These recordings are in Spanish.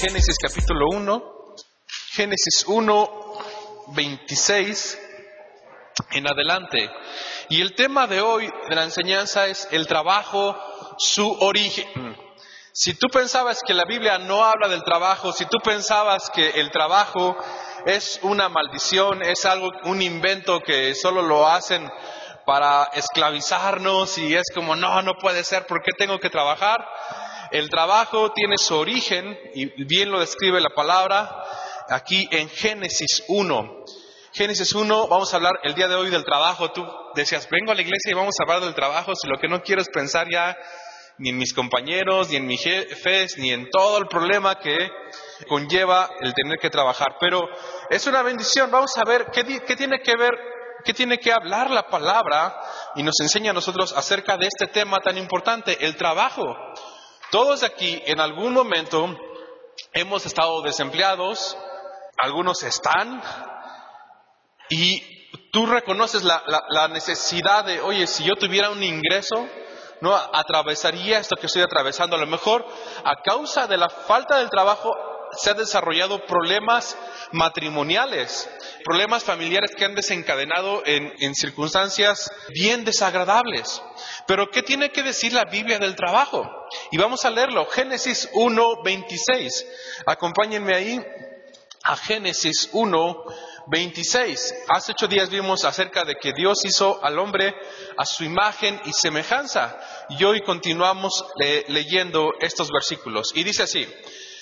Génesis capítulo 1, Génesis 1, 26 en adelante. Y el tema de hoy de la enseñanza es el trabajo, su origen. Si tú pensabas que la Biblia no habla del trabajo, si tú pensabas que el trabajo es una maldición, es algo, un invento que solo lo hacen para esclavizarnos y es como, no, no puede ser, ¿por qué tengo que trabajar? El trabajo tiene su origen, y bien lo describe la palabra, aquí en Génesis 1. Génesis 1, vamos a hablar el día de hoy del trabajo. Tú decías, vengo a la iglesia y vamos a hablar del trabajo, si lo que no quiero es pensar ya ni en mis compañeros, ni en mis jefes, ni en todo el problema que conlleva el tener que trabajar. Pero es una bendición. Vamos a ver qué, qué tiene que ver, qué tiene que hablar la palabra y nos enseña a nosotros acerca de este tema tan importante, el trabajo. Todos aquí en algún momento hemos estado desempleados, algunos están, y tú reconoces la, necesidad de, oye, si yo tuviera un ingreso, no atravesaría esto que estoy atravesando. A lo mejor, a causa de la falta del trabajo, se han desarrollado problemas matrimoniales, problemas familiares que han desencadenado en, circunstancias bien desagradables. Pero ¿qué tiene que decir la Biblia del trabajo? Y vamos a leerlo, Génesis 1, 26. Acompáñenme ahí a Génesis 1, 26. Hace ocho días vimos acerca de que Dios hizo al hombre a su imagen y semejanza. Y hoy continuamos leyendo estos versículos. Y dice así,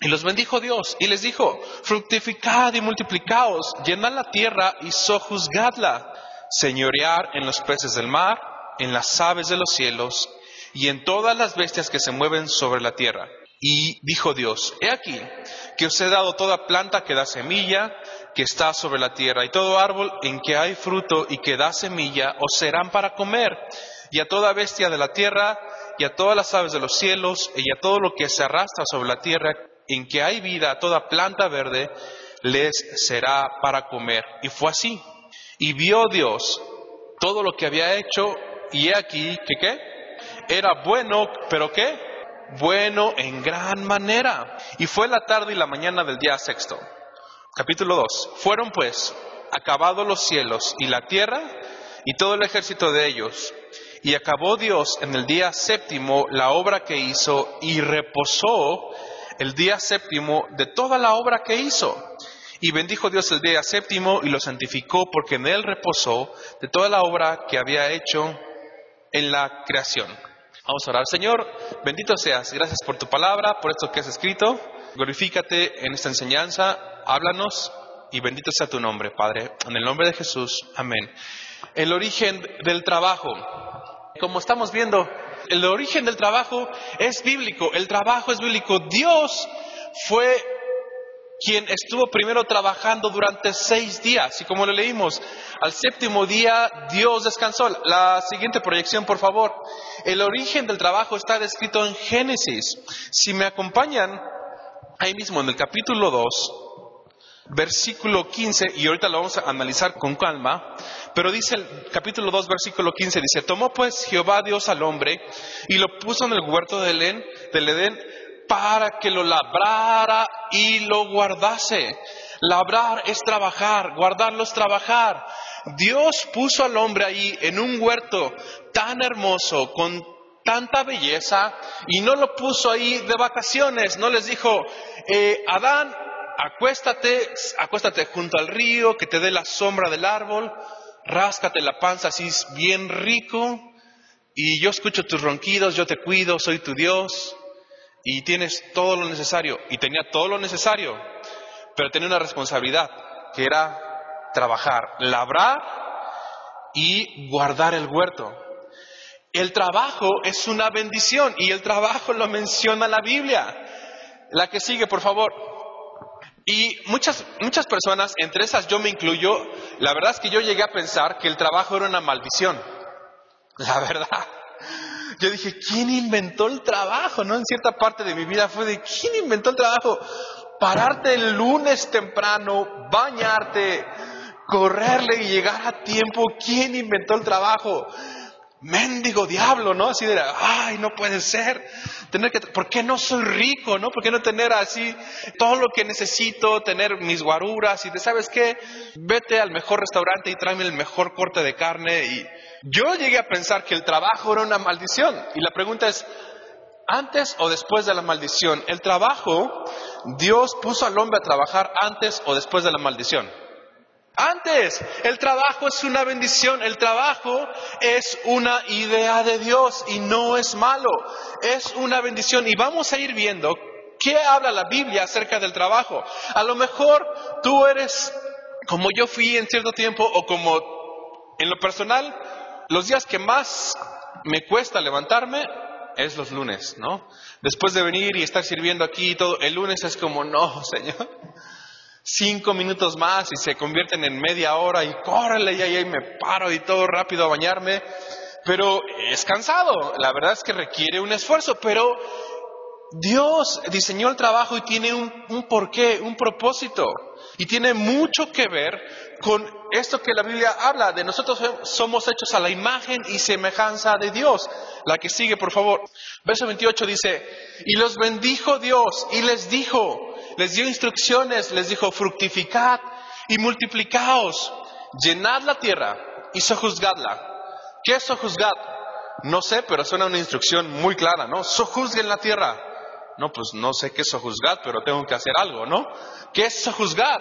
Y los bendijo Dios y les dijo, fructificad y multiplicaos, llenad la tierra y sojuzgadla señorear en los peces del mar, en las aves de los cielos y en todas las bestias que se mueven sobre la tierra. Y dijo Dios, he aquí que os he dado toda planta que da semilla, que está sobre la tierra, y todo árbol en que hay fruto y que da semilla, os serán para comer, y a toda bestia de la tierra, y a todas las aves de los cielos, y a todo lo que se arrastra sobre la tierra, en que hay vida, toda planta verde, les será para comer. Y fue así. Y vio Dios todo lo que había hecho y he aquí que qué? Era bueno, pero qué? Bueno en gran manera. Y fue la tarde y la mañana del día sexto. Capítulo 2. Fueron pues acabados los cielos y la tierra y todo el ejército de ellos. Y acabó Dios en el día séptimo la obra que hizo y reposó el día séptimo de toda la obra que hizo. Y bendijo Dios el día séptimo y lo santificó porque en él reposó de toda la obra que había hecho en la creación. Vamos a orar. Señor, bendito seas. Gracias por tu palabra, por esto que has escrito. Glorifícate en esta enseñanza. Háblanos y bendito sea tu nombre, Padre. En el nombre de Jesús. Amén. El origen del trabajo. Como estamos viendo, el origen del trabajo es bíblico. El trabajo es bíblico. Dios fue quien estuvo primero trabajando durante seis días. Y como lo leímos, al séptimo día Dios descansó. La siguiente proyección, por favor. El origen del trabajo está descrito en Génesis. Si me acompañan, ahí mismo en el capítulo 2, versículo 15, y ahorita lo vamos a analizar con calma, pero dice el capítulo 2, versículo 15, dice, tomó pues Jehová Dios al hombre y lo puso en el huerto del Edén, del Edén para que lo labrara y lo guardase. Labrar es trabajar, guardarlo es trabajar. Dios puso al hombre ahí en un huerto tan hermoso, con tanta belleza, y no lo puso ahí de vacaciones, no les dijo, eh, Adán, acuéstate, acuéstate junto al río, que te dé la sombra del árbol, ráscate la panza así bien rico, y yo escucho tus ronquidos, yo te cuido, soy tu Dios y tienes todo lo necesario. Y tenía todo lo necesario, pero tenía una responsabilidad, que era trabajar, labrar y guardar el huerto. El trabajo es una bendición y el trabajo lo menciona la Biblia. La que sigue, por favor. Y muchas, muchas personas, entre esas yo me incluyo, la verdad es que yo llegué a pensar que el trabajo era una maldición. La verdad. Yo dije, ¿quién inventó el trabajo? ¿No? En cierta parte de mi vida fue de, ¿quién inventó el trabajo? Pararte el lunes temprano, bañarte, correrle y llegar a tiempo. ¿Quién inventó el trabajo? Mendigo diablo, ¿no? Así de, ay, no puede ser. Tener que, ¿por qué no soy rico, no? ¿Por qué no tener así todo lo que necesito, tener mis guaruras y de, ¿sabes qué? Vete al mejor restaurante y tráeme el mejor corte de carne y yo llegué a pensar que el trabajo era una maldición. Y la pregunta es, ¿antes o después de la maldición? El trabajo, Dios puso al hombre a trabajar antes o después de la maldición. Antes, el trabajo es una bendición, el trabajo es una idea de Dios y no es malo, es una bendición. Y vamos a ir viendo qué habla la Biblia acerca del trabajo. A lo mejor tú eres como yo fui en cierto tiempo o como en lo personal, los días que más me cuesta levantarme es los lunes, ¿no? Después de venir y estar sirviendo aquí y todo, el lunes es como, no, Señor, cinco minutos más y se convierten en media hora y córrele y ahí me paro y todo rápido a bañarme. Pero es cansado, la verdad es que requiere un esfuerzo, pero Dios diseñó el trabajo y tiene un, un porqué, un propósito. Y tiene mucho que ver con esto que la Biblia habla de nosotros somos hechos a la imagen y semejanza de Dios. La que sigue, por favor. Verso 28 dice, y los bendijo Dios y les dijo, les dio instrucciones, les dijo, fructificad y multiplicaos, llenad la tierra y sojuzgadla. ¿Qué es sojuzgad? No sé, pero suena una instrucción muy clara, ¿no? Sojuzguen la tierra. No, pues no sé qué es sojuzgad, pero tengo que hacer algo, ¿no? ¿Qué es sojuzgad?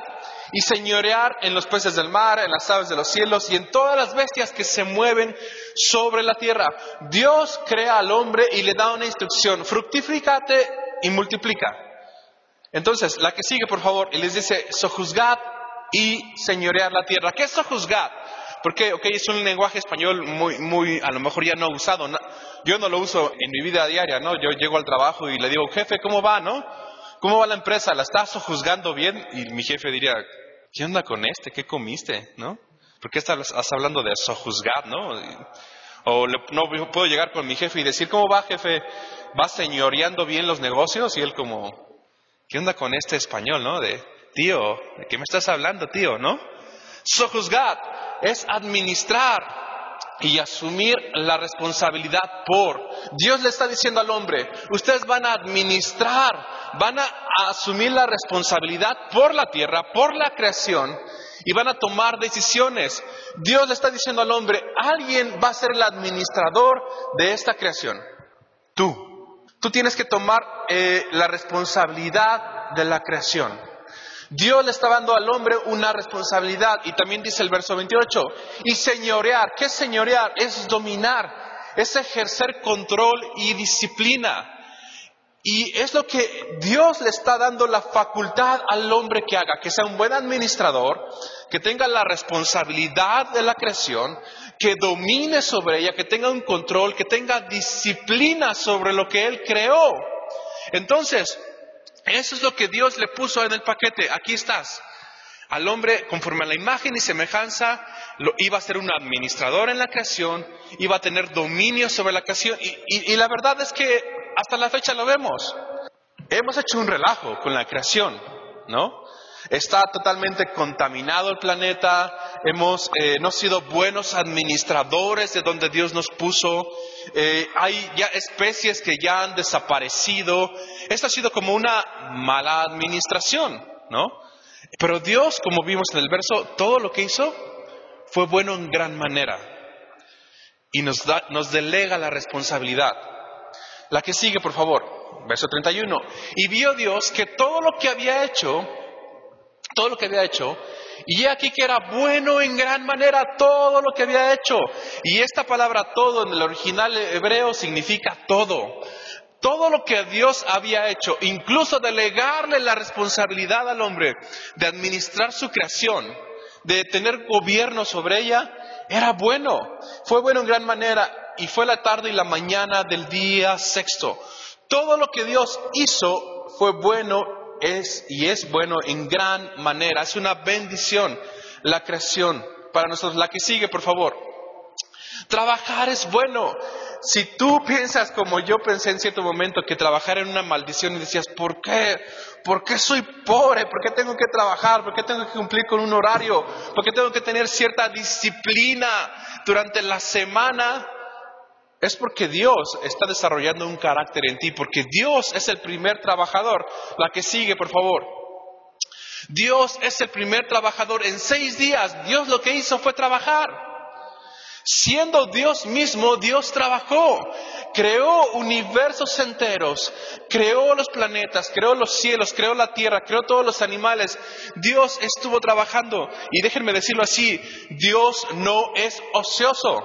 Y señorear en los peces del mar, en las aves de los cielos y en todas las bestias que se mueven sobre la tierra. Dios crea al hombre y le da una instrucción, fructifícate y multiplica. Entonces, la que sigue, por favor, y les dice, sojuzgad y señorear la tierra. ¿Qué es sojuzgad? Porque, ok, es un lenguaje español muy, muy, a lo mejor ya no usado. yo no lo uso en mi vida diaria, ¿no? Yo llego al trabajo y le digo, jefe, ¿cómo va, no? ¿Cómo va la empresa? ¿La estás sojuzgando bien? Y mi jefe diría, ¿qué onda con este? ¿Qué comiste? ¿No? ¿Por qué estás hablando de sojuzgar, no? O no puedo llegar con mi jefe y decir, ¿cómo va, jefe? ¿Va señoreando bien los negocios? Y él como, ¿Qué onda con este español, no? De, tío, ¿de qué me estás hablando, tío, no? Sojuzgar es administrar y asumir la responsabilidad por. Dios le está diciendo al hombre, ustedes van a administrar, van a asumir la responsabilidad por la tierra, por la creación y van a tomar decisiones. Dios le está diciendo al hombre, alguien va a ser el administrador de esta creación. Tú. Tú tienes que tomar eh, la responsabilidad de la creación. Dios le está dando al hombre una responsabilidad y también dice el verso 28, y señorear, ¿qué señorear? Es dominar, es ejercer control y disciplina. Y es lo que Dios le está dando la facultad al hombre que haga, que sea un buen administrador, que tenga la responsabilidad de la creación, que domine sobre ella, que tenga un control, que tenga disciplina sobre lo que Él creó. Entonces, eso es lo que Dios le puso en el paquete. Aquí estás. Al hombre, conforme a la imagen y semejanza, iba a ser un administrador en la creación, iba a tener dominio sobre la creación. y la verdad es que hasta la fecha lo vemos. Hemos hecho un relajo con la creación, ¿no? Está totalmente contaminado el planeta, hemos eh, no sido buenos administradores de donde Dios nos puso, eh, hay ya especies que ya han desaparecido. Esto ha sido como una mala administración, ¿no? Pero Dios, como vimos en el verso, todo lo que hizo fue bueno en gran manera y nos, delega la responsabilidad. La que sigue, por favor, verso 31. Y vio Dios que todo lo que había hecho, todo lo que había hecho, y aquí que era bueno en gran manera todo lo que había hecho. Y esta palabra todo en el original hebreo significa todo. Todo lo que Dios había hecho, incluso delegarle la responsabilidad al hombre de administrar su creación, de tener gobierno sobre ella, era bueno. Fue bueno en gran manera y fue la tarde y la mañana del día sexto. Todo lo que Dios hizo fue bueno es y es bueno en gran manera. Es una bendición la creación para nosotros. La que sigue, por favor. Trabajar es bueno. Si tú piensas como yo pensé en cierto momento que trabajar era una maldición y decías, ¿por qué? ¿Por qué soy pobre? ¿Por qué tengo que trabajar? ¿Por qué tengo que cumplir con un horario? ¿Por qué tengo que tener cierta disciplina durante la semana? Es porque Dios está desarrollando un carácter en ti, porque Dios es el primer trabajador. La que sigue, por favor. Dios es el primer trabajador. En seis días, Dios lo que hizo fue trabajar. Siendo Dios mismo, Dios trabajó, creó universos enteros, creó los planetas, creó los cielos, creó la tierra, creó todos los animales. Dios estuvo trabajando y déjenme decirlo así, Dios no es ocioso.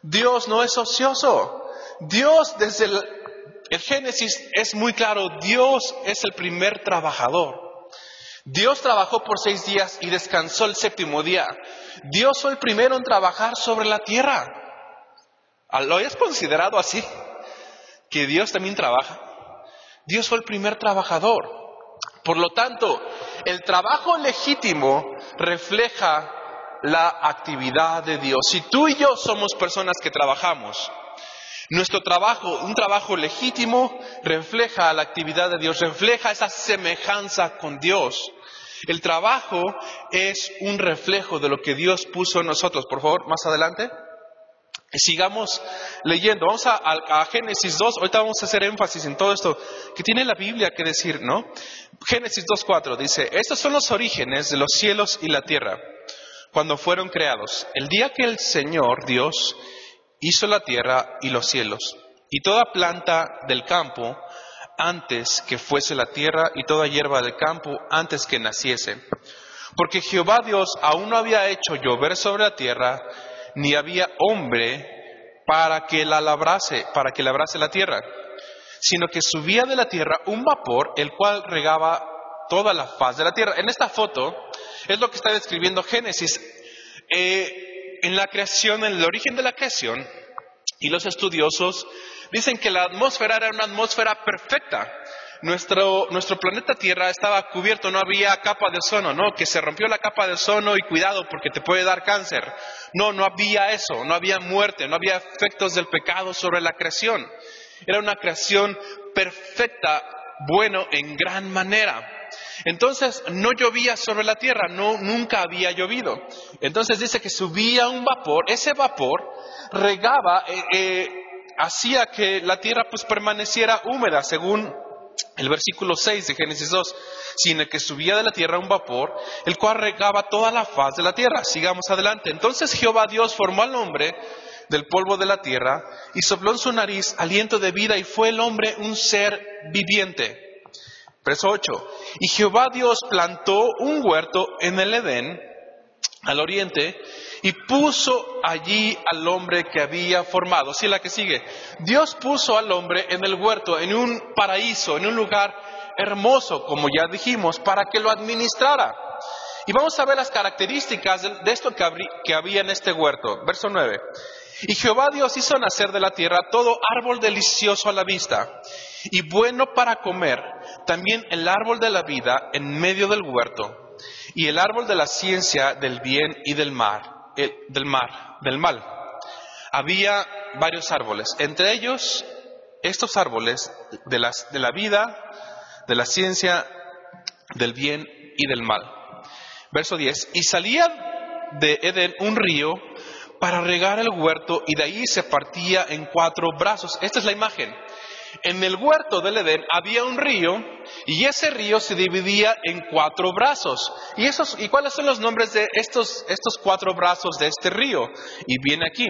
Dios no es ocioso. Dios desde el, Génesis es muy claro, Dios es el primer trabajador. Dios trabajó por seis días y descansó el séptimo día. Dios fue el primero en trabajar sobre la tierra. ¿Lo hayas considerado así? Que Dios también trabaja. Dios fue el primer trabajador. Por lo tanto, el trabajo legítimo refleja la actividad de Dios. Si tú y yo somos personas que trabajamos, nuestro trabajo, un trabajo legítimo, refleja la actividad de Dios, refleja esa semejanza con Dios. El trabajo es un reflejo de lo que Dios puso en nosotros. Por favor, más adelante. Sigamos leyendo. Vamos a, Génesis 2. Ahorita vamos a hacer énfasis en todo esto que tiene la Biblia que decir, ¿no? Génesis 2.4 dice, estos son los orígenes de los cielos y la tierra cuando fueron creados, el día que el Señor Dios hizo la tierra y los cielos, y toda planta del campo antes que fuese la tierra, y toda hierba del campo antes que naciese. Porque Jehová Dios aún no había hecho llover sobre la tierra, ni había hombre para que la labrase, para que labrase la tierra, sino que subía de la tierra un vapor, el cual regaba toda la faz de la tierra. En esta foto es lo que está describiendo Génesis. Eh, en la creación, en el origen de la creación, y los estudiosos dicen que la atmósfera era una atmósfera perfecta. Nuestro, nuestro, planeta Tierra estaba cubierto, no había capa de ozono, no, que se rompió la capa de ozono y cuidado porque te puede dar cáncer. No, no había eso, no había muerte, no había efectos del pecado sobre la creación. Era una creación perfecta, bueno, en gran manera. Entonces no llovía sobre la tierra, no, nunca había llovido. Entonces dice que subía un vapor, ese vapor regaba, eh, eh, hacía que la tierra pues permaneciera húmeda, según el versículo 6 de Génesis 2, sino que subía de la tierra un vapor, el cual regaba toda la faz de la tierra. Sigamos adelante. Entonces Jehová Dios formó al hombre del polvo de la tierra y sopló en su nariz aliento de vida y fue el hombre un ser viviente. Verso 8. Y Jehová Dios plantó un huerto en el Edén, al oriente, y puso allí al hombre que había formado. Sí, la que sigue. Dios puso al hombre en el huerto, en un paraíso, en un lugar hermoso, como ya dijimos, para que lo administrara. Y vamos a ver las características de esto que había en este huerto. Verso 9. Y Jehová Dios hizo nacer de la tierra todo árbol delicioso a la vista y bueno para comer, también el árbol de la vida en medio del huerto y el árbol de la ciencia del bien y del mar, eh, del mar, del mal. Había varios árboles, entre ellos estos árboles de, de la vida, de la ciencia, del bien y del mal. Verso 10. Y salía de Edén un río para regar el huerto y de ahí se partía en cuatro brazos. Esta es la imagen. En el huerto del Edén había un río y ese río se dividía en cuatro brazos. ¿Y, esos, y cuáles son los nombres de estos, estos cuatro brazos de este río? Y viene aquí.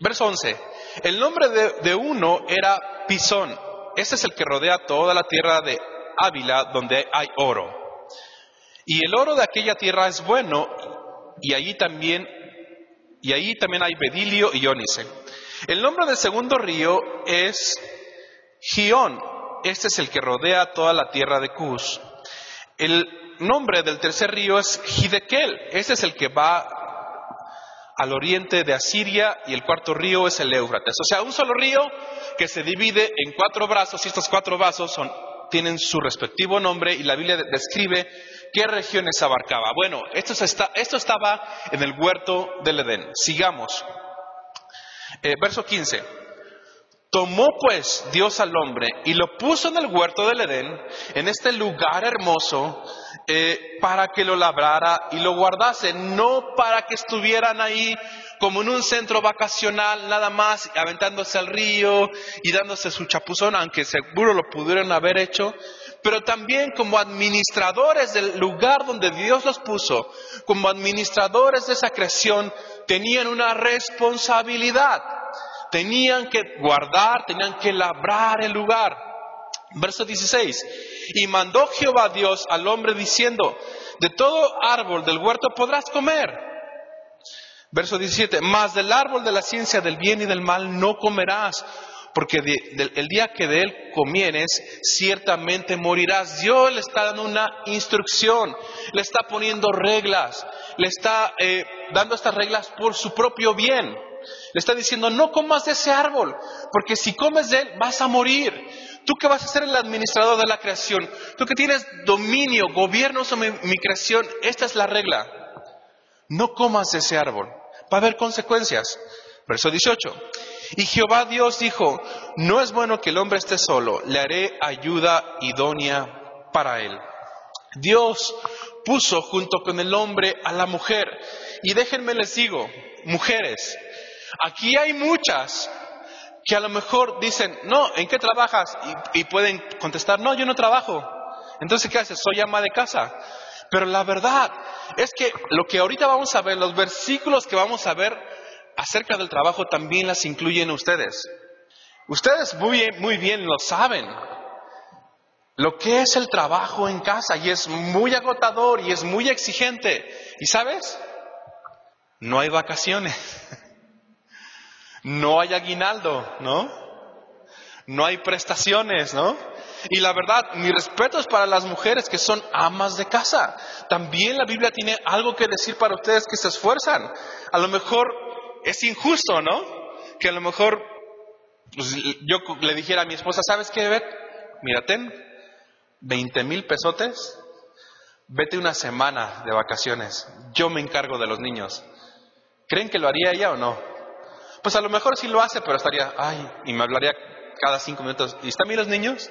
Verso 11. El nombre de, uno era Pisón. Ese es el que rodea toda la tierra de Ávila donde hay oro. Y el oro de aquella tierra es bueno y allí también y ahí también hay bedilio y ónice. El nombre del segundo río es Gión. Este es el que rodea toda la tierra de Cus. El nombre del tercer río es Hidekel. Este es el que va al oriente de Asiria y el cuarto río es el Éufrates. O sea, un solo río que se divide en cuatro brazos y estos cuatro brazos son tienen su respectivo nombre y la Biblia describe qué regiones abarcaba. Bueno, esto, esto estaba en el huerto del Edén. Sigamos. Eh, verso 15. Tomó pues Dios al hombre y lo puso en el huerto del Edén, en este lugar hermoso, eh, para que lo labrara y lo guardase, no para que estuvieran ahí como en un centro vacacional nada más, aventándose al río y dándose su chapuzón, aunque seguro lo pudieron haber hecho, pero también como administradores del lugar donde Dios los puso, como administradores de esa creación, tenían una responsabilidad tenían que guardar, tenían que labrar el lugar. Verso 16. Y mandó Jehová Dios al hombre diciendo, de todo árbol del huerto podrás comer. Verso 17. Mas del árbol de la ciencia del bien y del mal no comerás, porque el día que de él comieres, ciertamente morirás. Dios le está dando una instrucción, le está poniendo reglas, le está eh, dando estas reglas por su propio bien. Le está diciendo, no comas de ese árbol, porque si comes de él vas a morir. Tú que vas a ser el administrador de la creación, tú que tienes dominio, gobierno sobre mi, creación, esta es la regla. No comas de ese árbol. Va a haber consecuencias. Verso 18. Y Jehová Dios dijo, no es bueno que el hombre esté solo, le haré ayuda idónea para él. Dios puso junto con el hombre a la mujer. Y déjenme les digo, mujeres, Aquí hay muchas que a lo mejor dicen, no, ¿en qué trabajas? Y, pueden contestar, no, yo no trabajo. Entonces, ¿qué haces? Soy ama de casa. Pero la verdad es que lo que ahorita vamos a ver, los versículos que vamos a ver acerca del trabajo también las incluyen ustedes. Ustedes muy, muy bien lo saben. Lo que es el trabajo en casa y es muy agotador y es muy exigente. ¿Y sabes? No hay vacaciones. no hay aguinaldo, ¿no? No hay prestaciones, ¿no? Y la verdad, mi respeto es para las mujeres que son amas de casa. También la Biblia tiene algo que decir para ustedes que se esfuerzan. A lo mejor es injusto, ¿no? Que a lo mejor pues, yo le dijera a mi esposa, ¿sabes qué, Beth? Mira, ten 20 mil pesotes, vete una semana de vacaciones, yo me encargo de los niños. ¿Creen que lo haría ella o no? Pues a lo mejor sí lo hace, pero estaría, ay, y me hablaría cada cinco minutos. ¿Y están bien los niños?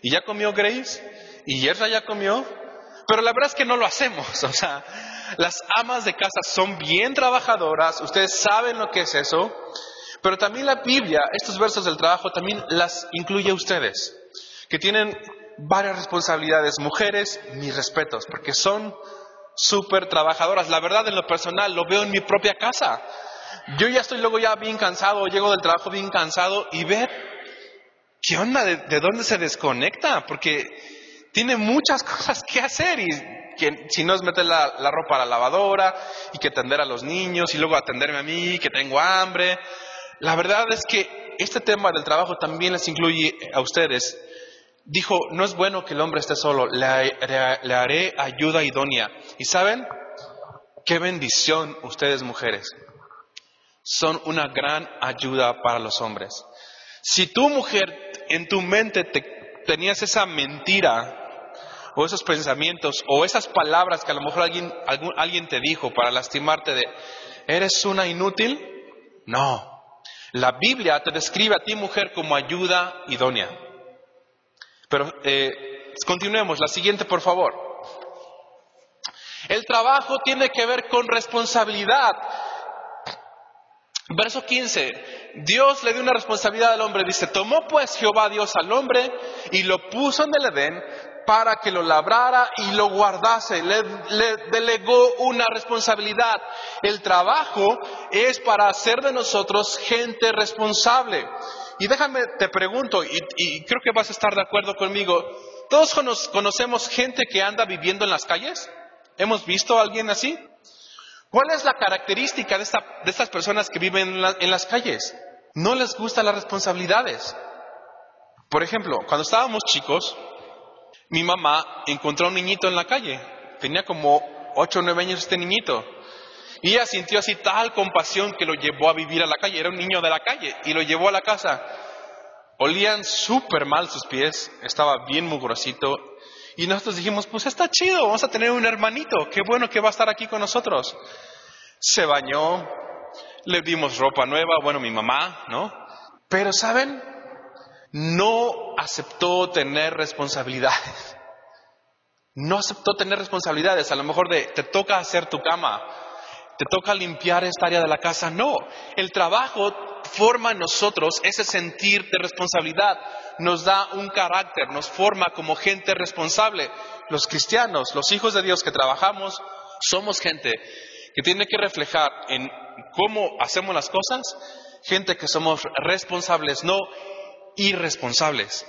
¿Y ya comió Grace? ¿Y Yerra ya comió? Pero la verdad es que no lo hacemos. O sea, las amas de casa son bien trabajadoras, ustedes saben lo que es eso, pero también la Biblia, estos versos del trabajo, también las incluye a ustedes, que tienen varias responsabilidades. Mujeres, mis respetos, porque son súper trabajadoras. La verdad, en lo personal, lo veo en mi propia casa. Yo ya estoy luego ya bien cansado, llego del trabajo bien cansado y ver qué onda, de, dónde se desconecta, porque tiene muchas cosas que hacer y que si no es meter la, ropa a la lavadora y que atender a los niños y luego atenderme a mí, que tengo hambre. La verdad es que este tema del trabajo también les incluye a ustedes. Dijo, no es bueno que el hombre esté solo, le, le haré ayuda idónea. ¿Y saben? Qué bendición ustedes mujeres son una gran ayuda para los hombres. Si tu mujer en tu mente te, tenías esa mentira o esos pensamientos o esas palabras que a lo mejor alguien, alguien te dijo para lastimarte de, ¿eres una inútil? No. La Biblia te describe a ti mujer como ayuda idónea. Pero eh, continuemos, la siguiente por favor. El trabajo tiene que ver con responsabilidad. Verso 15, Dios le dio una responsabilidad al hombre, dice, tomó pues Jehová Dios al hombre y lo puso en el Edén para que lo labrara y lo guardase, le, delegó una responsabilidad. El trabajo es para hacer de nosotros gente responsable. Y déjame, te pregunto, y, y creo que vas a estar de acuerdo conmigo, ¿todos conocemos gente que anda viviendo en las calles? ¿Hemos visto a alguien así? ¿Cuál es la característica de, estas personas que viven en, las calles? No les gustan las responsabilidades. Por ejemplo, cuando estábamos chicos, mi mamá encontró a un niñito en la calle. Tenía como ocho o nueve años este niñito. Y ella sintió así tal compasión que lo llevó a vivir a la calle. Era un niño de la calle y lo llevó a la casa. olían súper mal sus pies, estaba bien mugrosito. Y nosotros dijimos, pues está chido, vamos a tener un hermanito, qué bueno que va a estar aquí con nosotros. Se bañó, le dimos ropa nueva, bueno, mi mamá, ¿no? Pero, ¿saben? No aceptó tener responsabilidades. No aceptó tener responsabilidades, a lo mejor de te toca hacer tu cama, te toca limpiar esta área de la casa. No, el trabajo forma en nosotros ese sentir de responsabilidad, nos da un carácter, nos forma como gente responsable. Los cristianos, los hijos de Dios que trabajamos, somos gente que tiene que reflejar en cómo hacemos las cosas, gente que somos responsables, no irresponsables.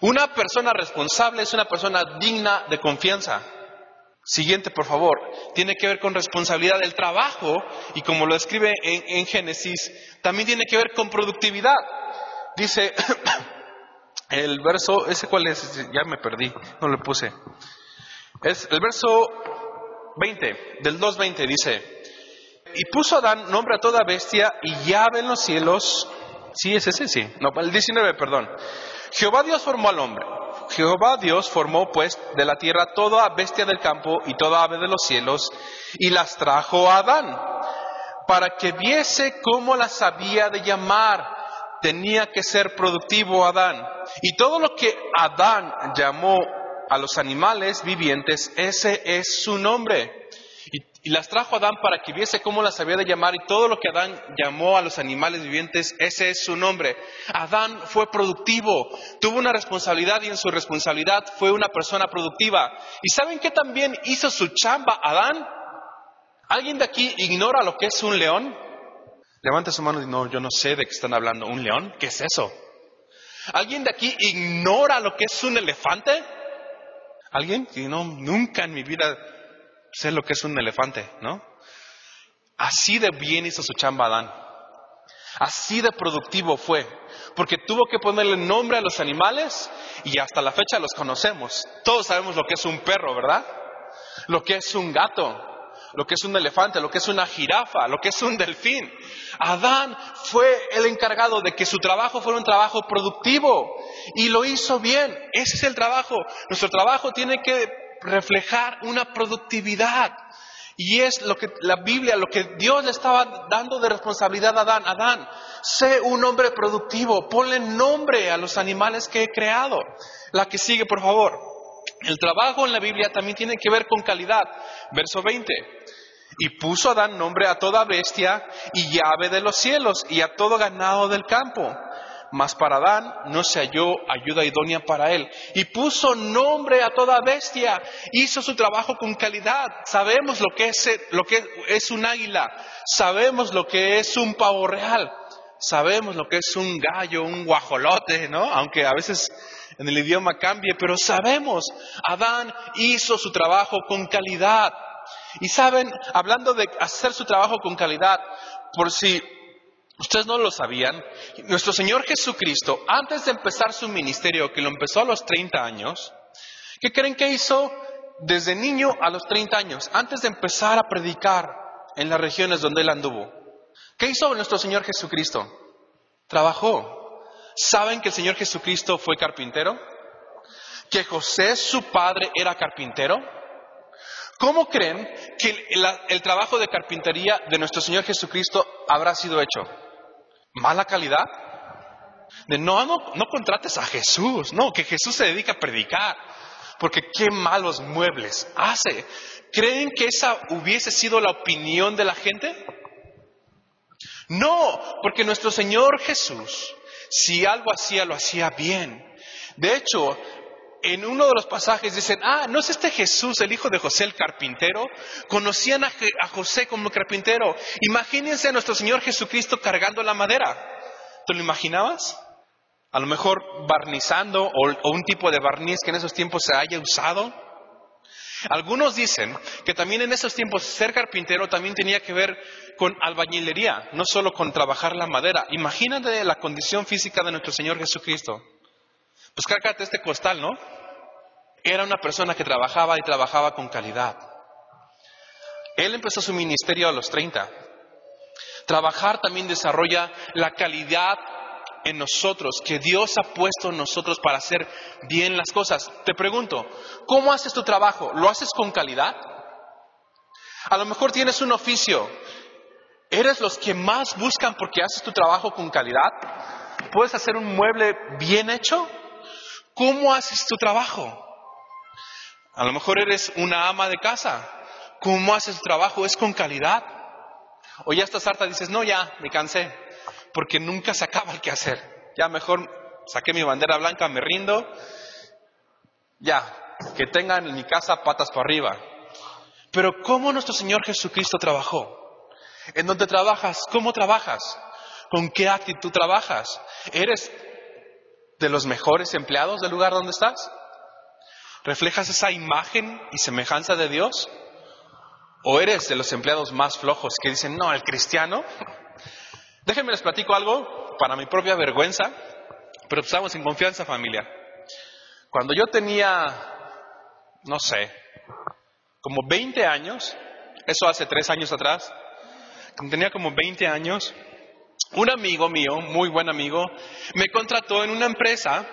Una persona responsable es una persona digna de confianza. Siguiente, por favor. Tiene que ver con responsabilidad del trabajo y como lo escribe en, Génesis, también tiene que ver con productividad. Dice el verso, ¿ese cuál es? Ya me perdí, no lo puse. Es el verso 20, del 2.20 dice, y puso Adán nombre a toda bestia y llave en los cielos. Sí, es ese, sí. No, el 19, perdón. Jehová Dios formó al hombre. Jehová Dios formó pues de la tierra toda bestia del campo y toda ave de los cielos y las trajo a Adán para que viese cómo las había de llamar. Tenía que ser productivo Adán. Y todo lo que Adán llamó a los animales vivientes, ese es su nombre. Y las trajo Adán para que viese cómo las había de llamar y todo lo que Adán llamó a los animales vivientes, ese es su nombre. Adán fue productivo, tuvo una responsabilidad y en su responsabilidad fue una persona productiva. ¿Y saben qué también hizo su chamba Adán? ¿Alguien de aquí ignora lo que es un león? Levante su mano y no, yo no sé de qué están hablando. ¿Un león? ¿Qué es eso? ¿Alguien de aquí ignora lo que es un elefante? ¿Alguien? Y no, nunca en mi vida sé lo que es un elefante, ¿no? Así de bien hizo su chamba Adán. Así de productivo fue, porque tuvo que ponerle nombre a los animales y hasta la fecha los conocemos. Todos sabemos lo que es un perro, ¿verdad? Lo que es un gato, lo que es un elefante, lo que es una jirafa, lo que es un delfín. Adán fue el encargado de que su trabajo fuera un trabajo productivo y lo hizo bien. Ese es el trabajo. Nuestro trabajo tiene que reflejar una productividad. Y es lo que la Biblia, lo que Dios le estaba dando de responsabilidad a Adán. Adán, sé un hombre productivo, ponle nombre a los animales que he creado. La que sigue, por favor. El trabajo en la Biblia también tiene que ver con calidad. Verso 20. Y puso Adán nombre a toda bestia y llave de los cielos y a todo ganado del campo mas para Adán no se halló ayuda idónea para él. Y puso nombre a toda bestia, hizo su trabajo con calidad. Sabemos lo que es, lo que es un águila, sabemos lo que es un pavo real, sabemos lo que es un gallo, un guajolote, ¿no? Aunque a veces en el idioma cambie, pero sabemos, Adán hizo su trabajo con calidad. Y saben, hablando de hacer su trabajo con calidad, por si Ustedes no lo sabían. Nuestro Señor Jesucristo, antes de empezar su ministerio, que lo empezó a los 30 años, ¿qué creen que hizo desde niño a los 30 años? Antes de empezar a predicar en las regiones donde él anduvo. ¿Qué hizo nuestro Señor Jesucristo? Trabajó. ¿Saben que el Señor Jesucristo fue carpintero? ¿Que José, su padre, era carpintero? ¿Cómo creen que el, trabajo de carpintería de nuestro Señor Jesucristo habrá sido hecho? mala calidad. No, no, no contrates a Jesús, no, que Jesús se dedica a predicar, porque qué malos muebles hace. ¿Creen que esa hubiese sido la opinión de la gente? No, porque nuestro Señor Jesús, si algo hacía, lo hacía bien. De hecho, en uno de los pasajes dicen, ah, ¿no es este Jesús, el hijo de José el carpintero? Conocían a, José como carpintero. Imagínense a nuestro Señor Jesucristo cargando la madera. ¿Te lo imaginabas? A lo mejor barnizando o, un tipo de barniz que en esos tiempos se haya usado. Algunos dicen que también en esos tiempos ser carpintero también tenía que ver con albañilería, no solo con trabajar la madera. Imagínate la condición física de nuestro Señor Jesucristo. Pues este costal, ¿no? Era una persona que trabajaba y trabajaba con calidad. Él empezó su ministerio a los 30. Trabajar también desarrolla la calidad en nosotros, que Dios ha puesto en nosotros para hacer bien las cosas. Te pregunto, ¿cómo haces tu trabajo? ¿Lo haces con calidad? A lo mejor tienes un oficio. ¿Eres los que más buscan porque haces tu trabajo con calidad? ¿Puedes hacer un mueble bien hecho? ¿Cómo haces tu trabajo? A lo mejor eres una ama de casa. ¿Cómo haces tu trabajo? ¿Es con calidad? O ya estás harta y dices, no, ya, me cansé, porque nunca se acaba el que hacer. Ya mejor saqué mi bandera blanca, me rindo. Ya, que tengan en mi casa patas para arriba. Pero ¿cómo nuestro Señor Jesucristo trabajó? ¿En dónde trabajas? ¿Cómo trabajas? ¿Con qué actitud trabajas? ¿Eres de los mejores empleados del lugar donde estás? ¿Reflejas esa imagen y semejanza de Dios? ¿O eres de los empleados más flojos que dicen, no, el cristiano? Déjenme les platico algo para mi propia vergüenza, pero estamos en confianza familia. Cuando yo tenía, no sé, como 20 años, eso hace tres años atrás, cuando tenía como 20 años, un amigo mío, muy buen amigo, me contrató en una empresa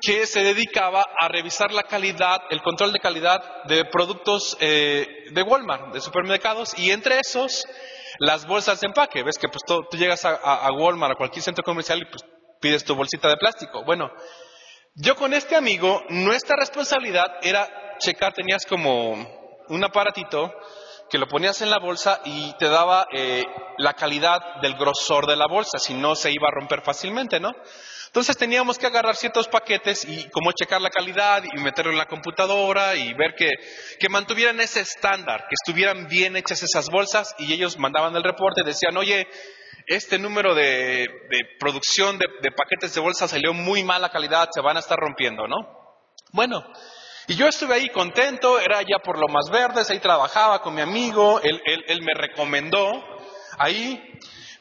que se dedicaba a revisar la calidad, el control de calidad de productos eh, de Walmart, de supermercados, y entre esos, las bolsas de empaque. Ves que pues, tú, llegas a, Walmart, a cualquier centro comercial y pues, pides tu bolsita de plástico. Bueno, yo con este amigo, nuestra responsabilidad era checar, tenías como un aparatito que lo ponías en la bolsa y te daba eh, la calidad del grosor de la bolsa, si no se iba a romper fácilmente, ¿no? Entonces teníamos que agarrar ciertos paquetes y como checar la calidad y meterlo en la computadora y ver que, que mantuvieran ese estándar, que estuvieran bien hechas esas bolsas y ellos mandaban el reporte decían, oye, este número de, de producción de, de paquetes de bolsa salió muy mala calidad, se van a estar rompiendo, ¿no? Bueno, y yo estuve ahí contento, era ya por lo más verdes, ahí trabajaba con mi amigo, él, me recomendó ahí,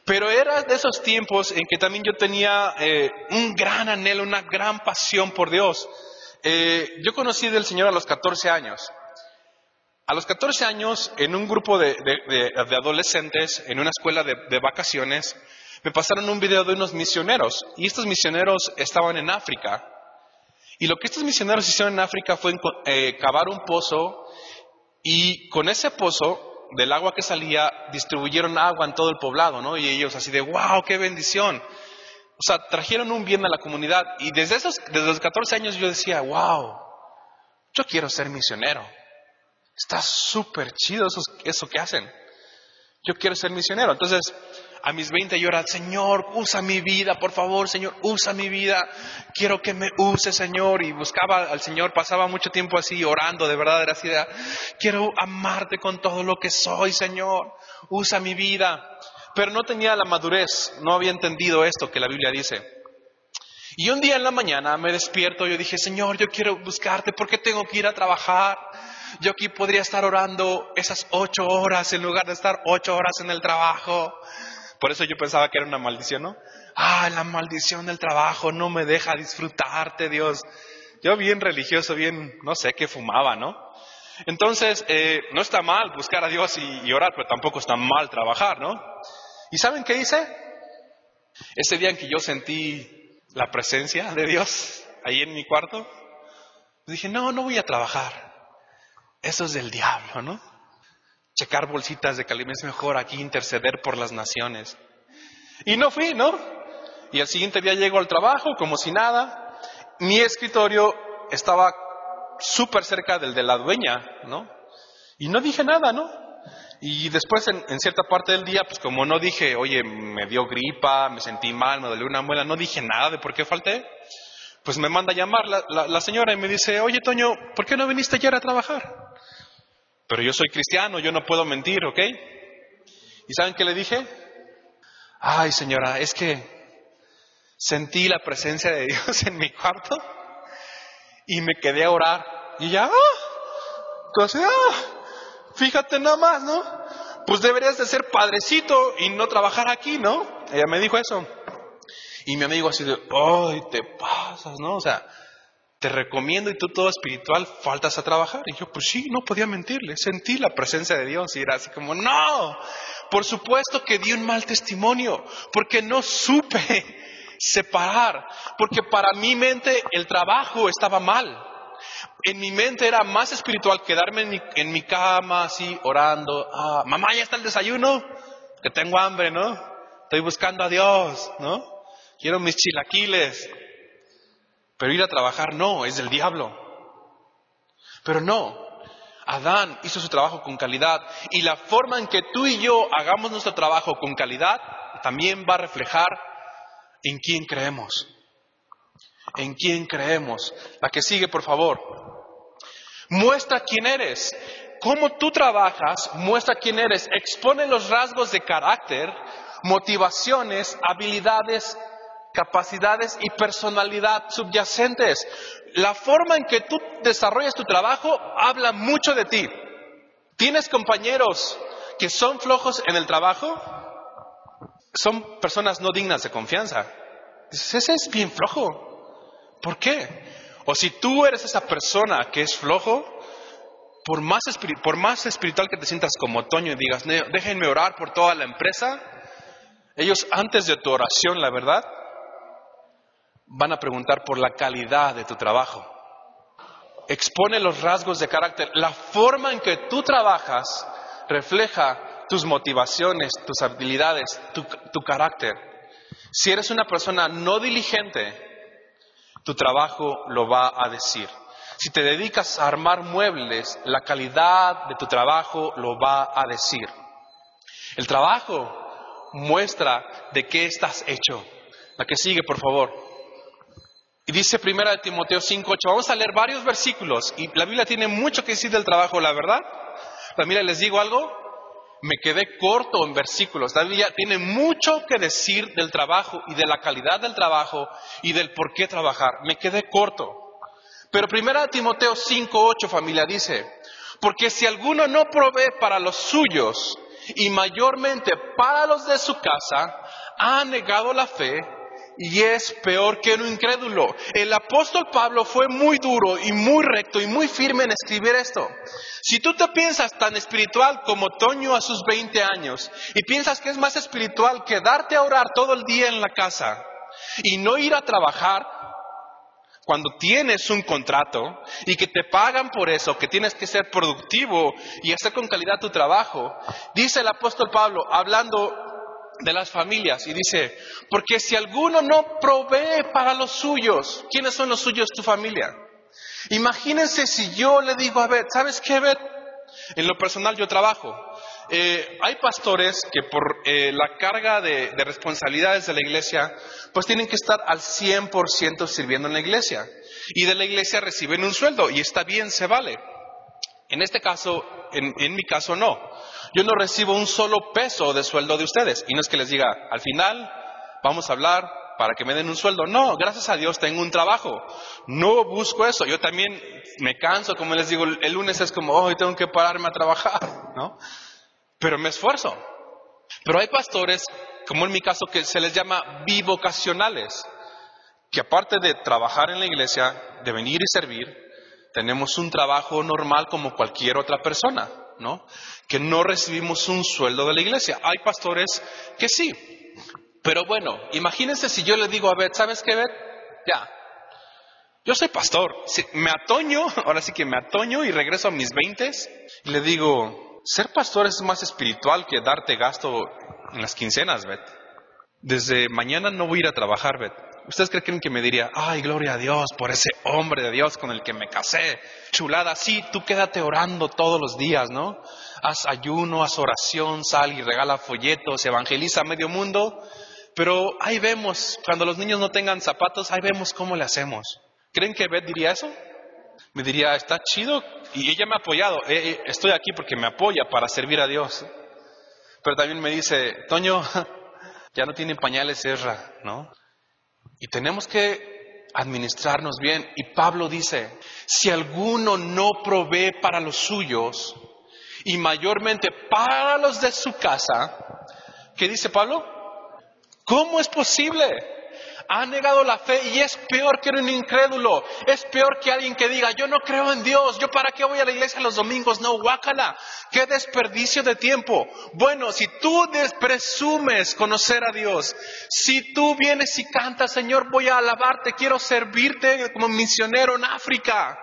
pero era de esos tiempos en que también yo tenía eh, un gran anhelo, una gran pasión por Dios. Eh, yo conocí del Señor a los 14 años. A los 14 años, en un grupo de, adolescentes, en una escuela de vacaciones, me pasaron un video de unos misioneros, y estos misioneros estaban en África. Y lo que estos misioneros hicieron en África fue eh, cavar un pozo y con ese pozo, del agua que salía, distribuyeron agua en todo el poblado, ¿no? Y ellos así de, wow, qué bendición. O sea, trajeron un bien a la comunidad. Y desde, esos, desde los 14 años yo decía, wow, yo quiero ser misionero. Está súper chido eso, eso que hacen. Yo quiero ser misionero. Entonces, a mis 20 yo era, Señor, usa mi vida, por favor, Señor, usa mi vida, quiero que me use, Señor, y buscaba al Señor, pasaba mucho tiempo así orando, de verdad era quiero amarte con todo lo que soy, Señor, usa mi vida, pero no tenía la madurez, no había entendido esto que la Biblia dice. Y un día en la mañana me despierto, yo dije, Señor, yo quiero buscarte, ¿por qué tengo que ir a trabajar? Yo aquí podría estar orando esas ocho horas en lugar de estar ocho horas en el trabajo. Por eso yo pensaba que era una maldición, ¿no? Ah, la maldición del trabajo no me deja disfrutarte, Dios. Yo bien religioso, bien, no sé, qué fumaba, ¿no? Entonces, eh, no está mal buscar a Dios y, orar, pero tampoco está mal trabajar, ¿no? ¿Y saben qué hice? Ese día en que yo sentí la presencia de Dios ahí en mi cuarto, dije, no, no voy a trabajar. Eso es del diablo, ¿no? Checar bolsitas de calidad, es mejor aquí interceder por las naciones. Y no fui, ¿no? Y al siguiente día llego al trabajo como si nada. Mi escritorio estaba súper cerca del de la dueña, ¿no? Y no dije nada, ¿no? Y después en, cierta parte del día, pues como no dije, oye, me dio gripa, me sentí mal, me dolió una muela, no dije nada de por qué falté, pues me manda a llamar la, la señora y me dice, oye Toño, ¿por qué no viniste ayer a trabajar? Pero yo soy cristiano, yo no puedo mentir, ¿ok? ¿Y saben qué le dije? Ay, señora, es que sentí la presencia de Dios en mi cuarto y me quedé a orar. Y ya, ¡ah! ¡ah! Fíjate nada más, ¿no? Pues deberías de ser padrecito y no trabajar aquí, ¿no? Ella me dijo eso. Y mi amigo así de, ¡ay, te pasas, ¿no? O sea, te recomiendo y tú todo espiritual faltas a trabajar. Y yo, pues sí, no podía mentirle, sentí la presencia de Dios y era así como, no, por supuesto que di un mal testimonio, porque no supe separar, porque para mi mente el trabajo estaba mal. En mi mente era más espiritual quedarme en mi, cama así orando, ah, mamá ya está el desayuno, que tengo hambre, ¿no? Estoy buscando a Dios, ¿no? Quiero mis chilaquiles. Pero ir a trabajar no, es del diablo. Pero no, Adán hizo su trabajo con calidad y la forma en que tú y yo hagamos nuestro trabajo con calidad también va a reflejar en quién creemos. En quién creemos. La que sigue, por favor. Muestra quién eres. Cómo tú trabajas, muestra quién eres. Expone los rasgos de carácter, motivaciones, habilidades, capacidades y personalidad subyacentes. La forma en que tú desarrollas tu trabajo habla mucho de ti. ¿Tienes compañeros que son flojos en el trabajo? Son personas no dignas de confianza. Dices, ese es bien flojo. ¿Por qué? O si tú eres esa persona que es flojo, por más, por más espiritual que te sientas como otoño y digas, déjenme orar por toda la empresa, ellos antes de tu oración, la verdad, van a preguntar por la calidad de tu trabajo. Expone los rasgos de carácter. La forma en que tú trabajas refleja tus motivaciones, tus habilidades, tu, carácter. Si eres una persona no diligente, tu trabajo lo va a decir. Si te dedicas a armar muebles, la calidad de tu trabajo lo va a decir. El trabajo muestra de qué estás hecho. La que sigue, por favor. Y dice primera de Timoteo 5.8, vamos a leer varios versículos y la Biblia tiene mucho que decir del trabajo, la verdad. Familia, les digo algo, me quedé corto en versículos. La Biblia tiene mucho que decir del trabajo y de la calidad del trabajo y del por qué trabajar. Me quedé corto. Pero primera de Timoteo 5.8, familia, dice, porque si alguno no provee para los suyos y mayormente para los de su casa, ha negado la fe y es peor que un incrédulo. El apóstol Pablo fue muy duro y muy recto y muy firme en escribir esto. Si tú te piensas tan espiritual como Toño a sus 20 años y piensas que es más espiritual que darte a orar todo el día en la casa y no ir a trabajar, cuando tienes un contrato y que te pagan por eso, que tienes que ser productivo y hacer con calidad tu trabajo, dice el apóstol Pablo, hablando de las familias y dice, porque si alguno no provee para los suyos, ¿quiénes son los suyos? Tu familia. Imagínense si yo le digo a Beth, ¿sabes qué? En lo personal yo trabajo. Eh, hay pastores que por eh, la carga de, de, responsabilidades de la iglesia, pues tienen que estar al 100% sirviendo en la iglesia. Y de la iglesia reciben un sueldo y está bien, se vale. En este caso, en, en mi caso no. Yo no recibo un solo peso de sueldo de ustedes. Y no es que les diga, al final vamos a hablar para que me den un sueldo. No, gracias a Dios tengo un trabajo. No busco eso. Yo también me canso, como les digo, el lunes es como, hoy tengo que pararme a trabajar, ¿no? Pero me esfuerzo. Pero hay pastores, como en mi caso, que se les llama bivocacionales, que aparte de trabajar en la iglesia, de venir y servir, tenemos un trabajo normal como cualquier otra persona. Que no recibimos un sueldo de la iglesia. Hay pastores que sí. Pero bueno, imagínense si yo le digo a Beth, ¿sabes qué, Beth? Ya. Yo soy pastor. me atoño, ahora sí que me atoño y regreso a mis veintes y le digo, ser pastor es más espiritual que darte gasto en las quincenas, Beth. Desde mañana no voy a ir a trabajar, Beth. ¿Ustedes creen que me diría, ay, gloria a Dios por ese hombre de Dios con el que me casé? Chulada, sí, tú quédate orando todos los días, ¿no? Haz ayuno, haz oración, sal y regala folletos, evangeliza a medio mundo. Pero ahí vemos, cuando los niños no tengan zapatos, ahí vemos cómo le hacemos. ¿Creen que Beth diría eso? Me diría, está chido. Y ella me ha apoyado. Eh, eh, estoy aquí porque me apoya para servir a Dios. Pero también me dice, Toño, ya no tienen pañales Ezra, ¿no? Y tenemos que administrarnos bien. Y Pablo dice, si alguno no provee para los suyos y mayormente para los de su casa, ¿qué dice Pablo? ¿Cómo es posible? Ha negado la fe y es peor que un incrédulo, es peor que alguien que diga, yo no creo en Dios, yo para qué voy a la iglesia los domingos, no, guácala, qué desperdicio de tiempo. Bueno, si tú presumes conocer a Dios, si tú vienes y cantas, Señor, voy a alabarte, quiero servirte como misionero en África,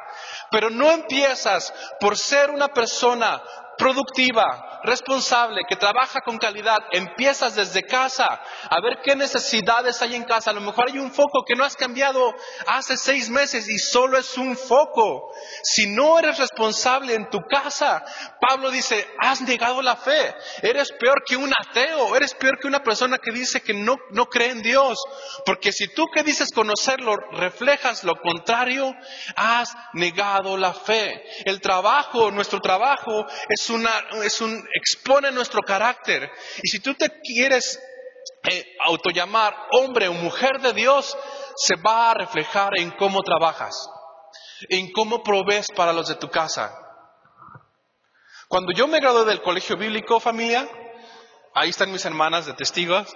pero no empiezas por ser una persona productiva, responsable, que trabaja con calidad, empiezas desde casa a ver qué necesidades hay en casa. A lo mejor hay un foco que no has cambiado hace seis meses y solo es un foco. Si no eres responsable en tu casa, Pablo dice, has negado la fe. Eres peor que un ateo, eres peor que una persona que dice que no, no cree en Dios. Porque si tú que dices conocerlo reflejas lo contrario, has negado la fe. El trabajo, nuestro trabajo es, una, es un expone nuestro carácter. Y si tú te quieres eh, autollamar hombre o mujer de Dios, se va a reflejar en cómo trabajas, en cómo provees para los de tu casa. Cuando yo me gradué del colegio bíblico, familia, ahí están mis hermanas de testigos,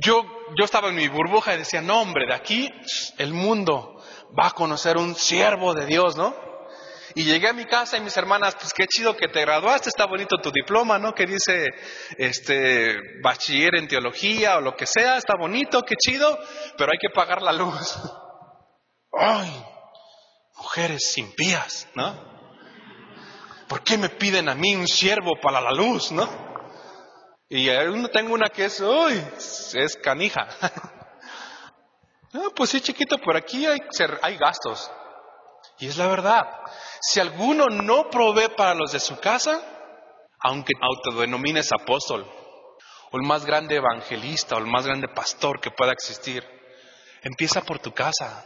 yo, yo estaba en mi burbuja y decía, no hombre, de aquí el mundo va a conocer un siervo de Dios, ¿no? Y llegué a mi casa y mis hermanas, pues qué chido que te graduaste, está bonito tu diploma, ¿no? Que dice, este, bachiller en teología o lo que sea, está bonito, qué chido, pero hay que pagar la luz. Ay, mujeres impías, ¿no? ¿Por qué me piden a mí un siervo para la luz, no? Y uno tengo una que es, uy, es canija. pues sí, chiquito, por aquí hay, hay gastos. Y es la verdad. Si alguno no provee para los de su casa, aunque autodenomines apóstol, o el más grande evangelista, o el más grande pastor que pueda existir, empieza por tu casa.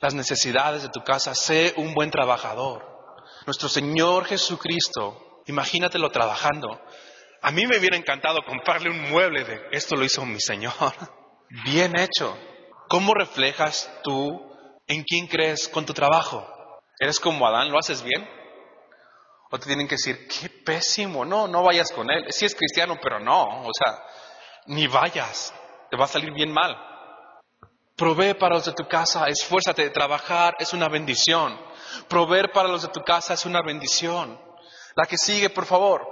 Las necesidades de tu casa, sé un buen trabajador. Nuestro Señor Jesucristo, imagínatelo trabajando. A mí me hubiera encantado comprarle un mueble de esto lo hizo mi Señor. Bien hecho. ¿Cómo reflejas tú en quién crees con tu trabajo? ¿Eres como Adán? ¿Lo haces bien? O te tienen que decir, qué pésimo, no, no vayas con él. Sí es cristiano, pero no, o sea, ni vayas, te va a salir bien mal. Provee para los de tu casa, esfuérzate de trabajar, es una bendición. Proveer para los de tu casa es una bendición. La que sigue, por favor.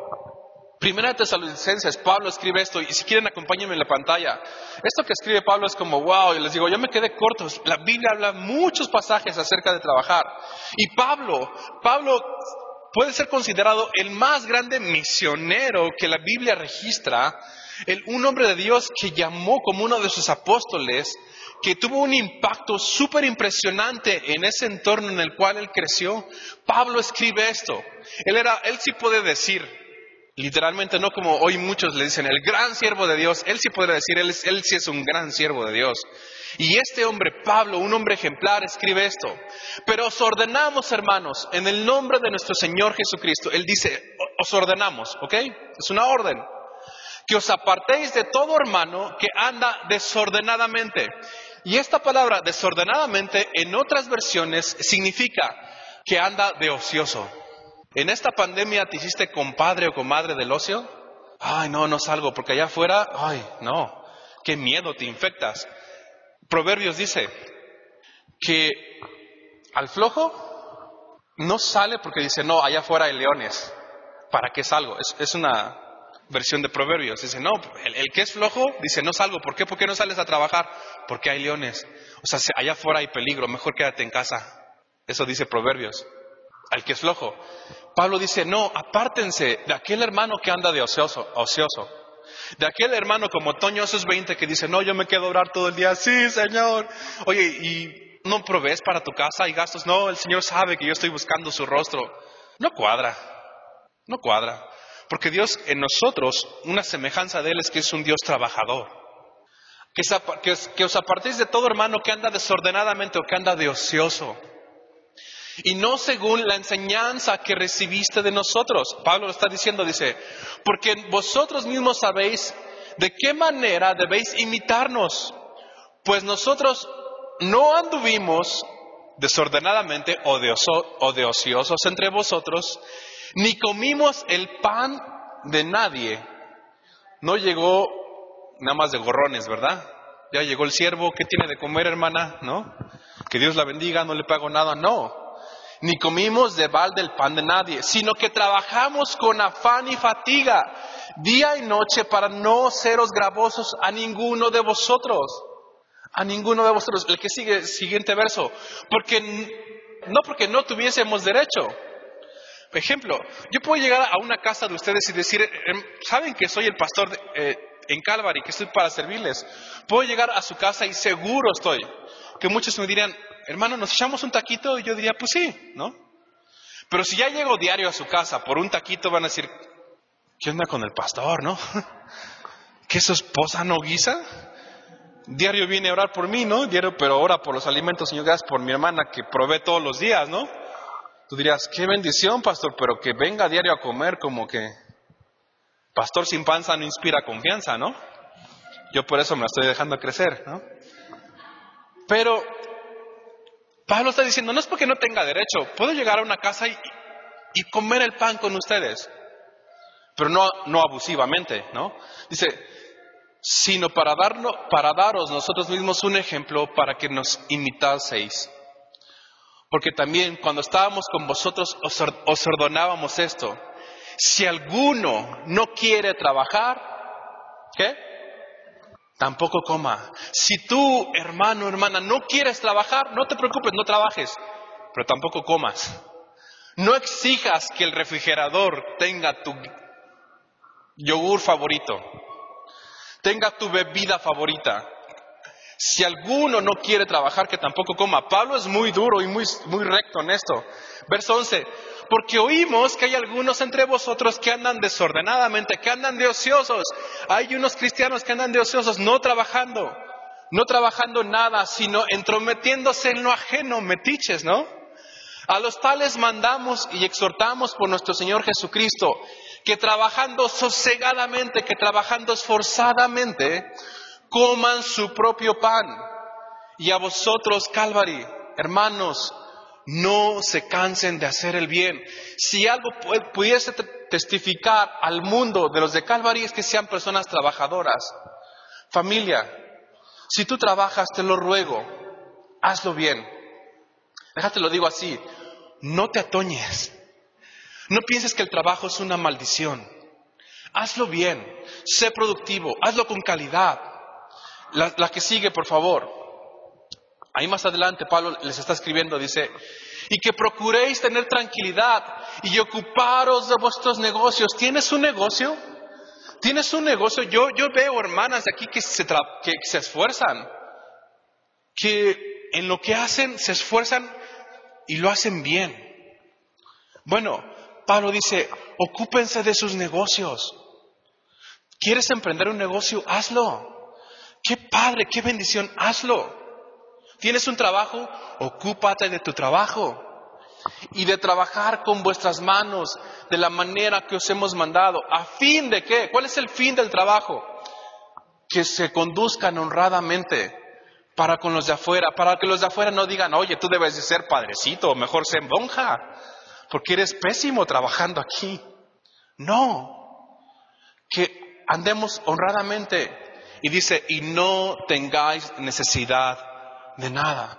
Primera de Tesalonicenses, Pablo escribe esto, y si quieren acompáñenme en la pantalla. Esto que escribe Pablo es como, wow, y les digo, yo me quedé corto. La Biblia habla muchos pasajes acerca de trabajar. Y Pablo, Pablo puede ser considerado el más grande misionero que la Biblia registra, un hombre de Dios que llamó como uno de sus apóstoles, que tuvo un impacto súper impresionante en ese entorno en el cual él creció. Pablo escribe esto. Él era, él sí puede decir, Literalmente no como hoy muchos le dicen, el gran siervo de Dios, él sí podría decir, él, él sí es un gran siervo de Dios. Y este hombre, Pablo, un hombre ejemplar, escribe esto. Pero os ordenamos, hermanos, en el nombre de nuestro Señor Jesucristo. Él dice, os ordenamos, ¿ok? Es una orden. Que os apartéis de todo hermano que anda desordenadamente. Y esta palabra desordenadamente en otras versiones significa que anda de ocioso. ¿En esta pandemia te hiciste compadre o comadre del ocio? Ay, no, no salgo porque allá afuera, ay, no, qué miedo, te infectas. Proverbios dice que al flojo no sale porque dice, no, allá afuera hay leones. ¿Para qué salgo? Es, una versión de Proverbios. Dice, no, el, el, que es flojo dice, no salgo. ¿Por qué? ¿Por qué no sales a trabajar? Porque hay leones. O sea, allá afuera hay peligro, mejor quédate en casa. Eso dice Proverbios al que es flojo. Pablo dice, no, apártense de aquel hermano que anda de ocioso, ocioso. De aquel hermano como Toño esos 20 que dice, no, yo me quedo a orar todo el día. Sí, Señor. Oye, ¿y no provees para tu casa y gastos? No, el Señor sabe que yo estoy buscando su rostro. No cuadra. No cuadra. Porque Dios en nosotros, una semejanza de Él es que es un Dios trabajador. Que, que, que os apartéis de todo hermano que anda desordenadamente o que anda de ocioso y no según la enseñanza que recibiste de nosotros. Pablo lo está diciendo, dice, porque vosotros mismos sabéis de qué manera debéis imitarnos, pues nosotros no anduvimos desordenadamente o de, o de ociosos entre vosotros, ni comimos el pan de nadie. No llegó nada más de gorrones, ¿verdad? ya llegó el siervo, ¿qué tiene de comer, hermana? ¿No? Que Dios la bendiga, no le pago nada, no. Ni comimos de balde el pan de nadie, sino que trabajamos con afán y fatiga, día y noche, para no seros gravosos a ninguno de vosotros. A ninguno de vosotros. El que sigue, siguiente verso. Porque, no porque no tuviésemos derecho. Ejemplo, yo puedo llegar a una casa de ustedes y decir, em, ¿saben que soy el pastor eh, en Calvary, que estoy para servirles? Puedo llegar a su casa y seguro estoy que muchos me dirían, hermano, ¿nos echamos un taquito? Y yo diría, pues sí, ¿no? Pero si ya llego diario a su casa por un taquito, van a decir, ¿qué onda con el pastor, no? ¿Que su esposa no guisa? Diario viene a orar por mí, ¿no? Diario, pero ora por los alimentos, Señor, gracias por mi hermana que provee todos los días, ¿no? Tú dirías, qué bendición, pastor, pero que venga diario a comer como que pastor sin panza no inspira confianza, ¿no? Yo por eso me estoy dejando crecer, ¿no? Pero Pablo está diciendo, no es porque no tenga derecho, puedo llegar a una casa y, comer el pan con ustedes, pero no, no abusivamente, ¿no? Dice, sino para, darnos, para daros nosotros mismos un ejemplo para que nos imitaseis. Porque también cuando estábamos con vosotros os, os ordenábamos esto. Si alguno no quiere trabajar, ¿qué? Tampoco coma. Si tú, hermano, hermana, no quieres trabajar, no te preocupes, no trabajes, pero tampoco comas. No exijas que el refrigerador tenga tu yogur favorito, tenga tu bebida favorita. Si alguno no quiere trabajar, que tampoco coma. Pablo es muy duro y muy, muy recto en esto. Verso 11. Porque oímos que hay algunos entre vosotros que andan desordenadamente, que andan de ociosos. Hay unos cristianos que andan de ociosos, no trabajando, no trabajando nada, sino entrometiéndose en lo ajeno, metiches, ¿no? A los tales mandamos y exhortamos por nuestro Señor Jesucristo, que trabajando sosegadamente, que trabajando esforzadamente, coman su propio pan. Y a vosotros, Calvary, hermanos, no se cansen de hacer el bien. Si algo pudiese testificar al mundo de los de Calvary es que sean personas trabajadoras. Familia, si tú trabajas, te lo ruego, hazlo bien. Déjate lo digo así, no te atoñes. No pienses que el trabajo es una maldición. Hazlo bien, sé productivo, hazlo con calidad. La, que sigue, por favor. Ahí más adelante Pablo les está escribiendo, dice, y que procuréis tener tranquilidad y ocuparos de vuestros negocios. ¿Tienes un negocio? ¿Tienes un negocio? Yo, yo veo hermanas aquí que se, que se esfuerzan, que en lo que hacen se esfuerzan y lo hacen bien. Bueno, Pablo dice, ocúpense de sus negocios. ¿Quieres emprender un negocio? Hazlo. Qué padre, qué bendición, hazlo. ¿Tienes un trabajo? Ocúpate de tu trabajo y de trabajar con vuestras manos de la manera que os hemos mandado. ¿A fin de qué? ¿Cuál es el fin del trabajo? Que se conduzcan honradamente para con los de afuera, para que los de afuera no digan, oye, tú debes de ser padrecito, mejor ser monja, porque eres pésimo trabajando aquí. No, que andemos honradamente y dice, y no tengáis necesidad de nada.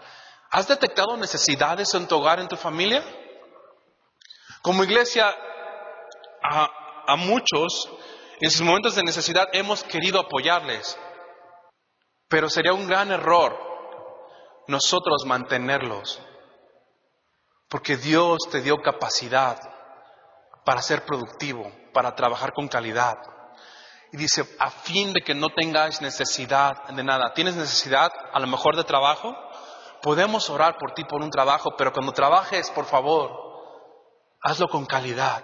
¿Has detectado necesidades en tu hogar, en tu familia? Como iglesia, a, a muchos, en sus momentos de necesidad, hemos querido apoyarles. Pero sería un gran error nosotros mantenerlos. Porque Dios te dio capacidad para ser productivo, para trabajar con calidad. Y dice, a fin de que no tengáis necesidad de nada. ¿Tienes necesidad a lo mejor de trabajo? Podemos orar por ti por un trabajo, pero cuando trabajes, por favor, hazlo con calidad.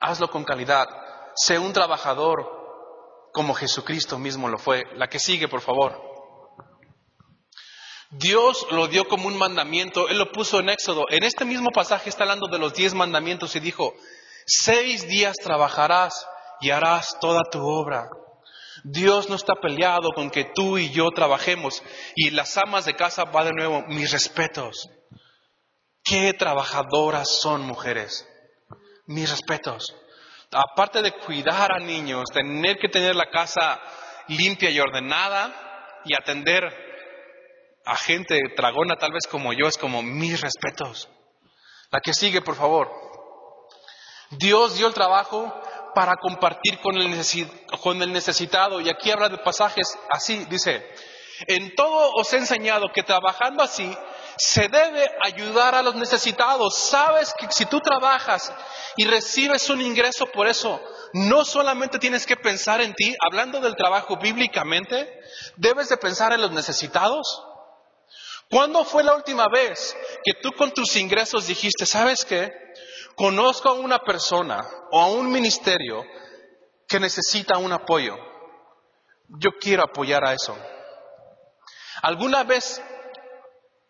Hazlo con calidad. Sé un trabajador como Jesucristo mismo lo fue. La que sigue, por favor. Dios lo dio como un mandamiento, Él lo puso en Éxodo. En este mismo pasaje está hablando de los diez mandamientos y dijo, seis días trabajarás y harás toda tu obra. Dios no está peleado con que tú y yo trabajemos. Y las amas de casa va de nuevo, mis respetos. Qué trabajadoras son mujeres. Mis respetos. Aparte de cuidar a niños, tener que tener la casa limpia y ordenada y atender a gente tragona tal vez como yo es como mis respetos. La que sigue, por favor. Dios dio el trabajo para compartir con el, necesitado. Y aquí habla de pasajes así, dice, en todo os he enseñado que trabajando así se debe ayudar a los necesitados. Sabes que si tú trabajas y recibes un ingreso por eso, no solamente tienes que pensar en ti, hablando del trabajo bíblicamente, debes de pensar en los necesitados. ¿Cuándo fue la última vez que tú con tus ingresos dijiste, sabes qué? Conozco a una persona o a un ministerio que necesita un apoyo. Yo quiero apoyar a eso. ¿Alguna vez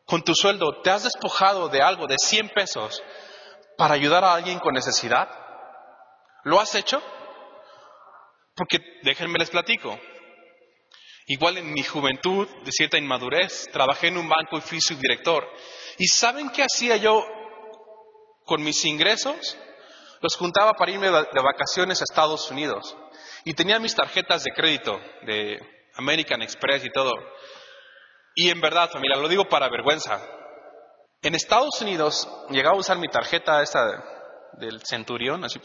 con tu sueldo te has despojado de algo, de 100 pesos, para ayudar a alguien con necesidad? ¿Lo has hecho? Porque déjenme les platico. Igual en mi juventud, de cierta inmadurez, trabajé en un banco y fui subdirector. ¿Y saben qué hacía yo con mis ingresos? Los juntaba para irme de vacaciones a Estados Unidos. Y tenía mis tarjetas de crédito de American Express y todo. Y en verdad, familia, lo digo para vergüenza. En Estados Unidos llegaba a usar mi tarjeta esta del Centurión, así,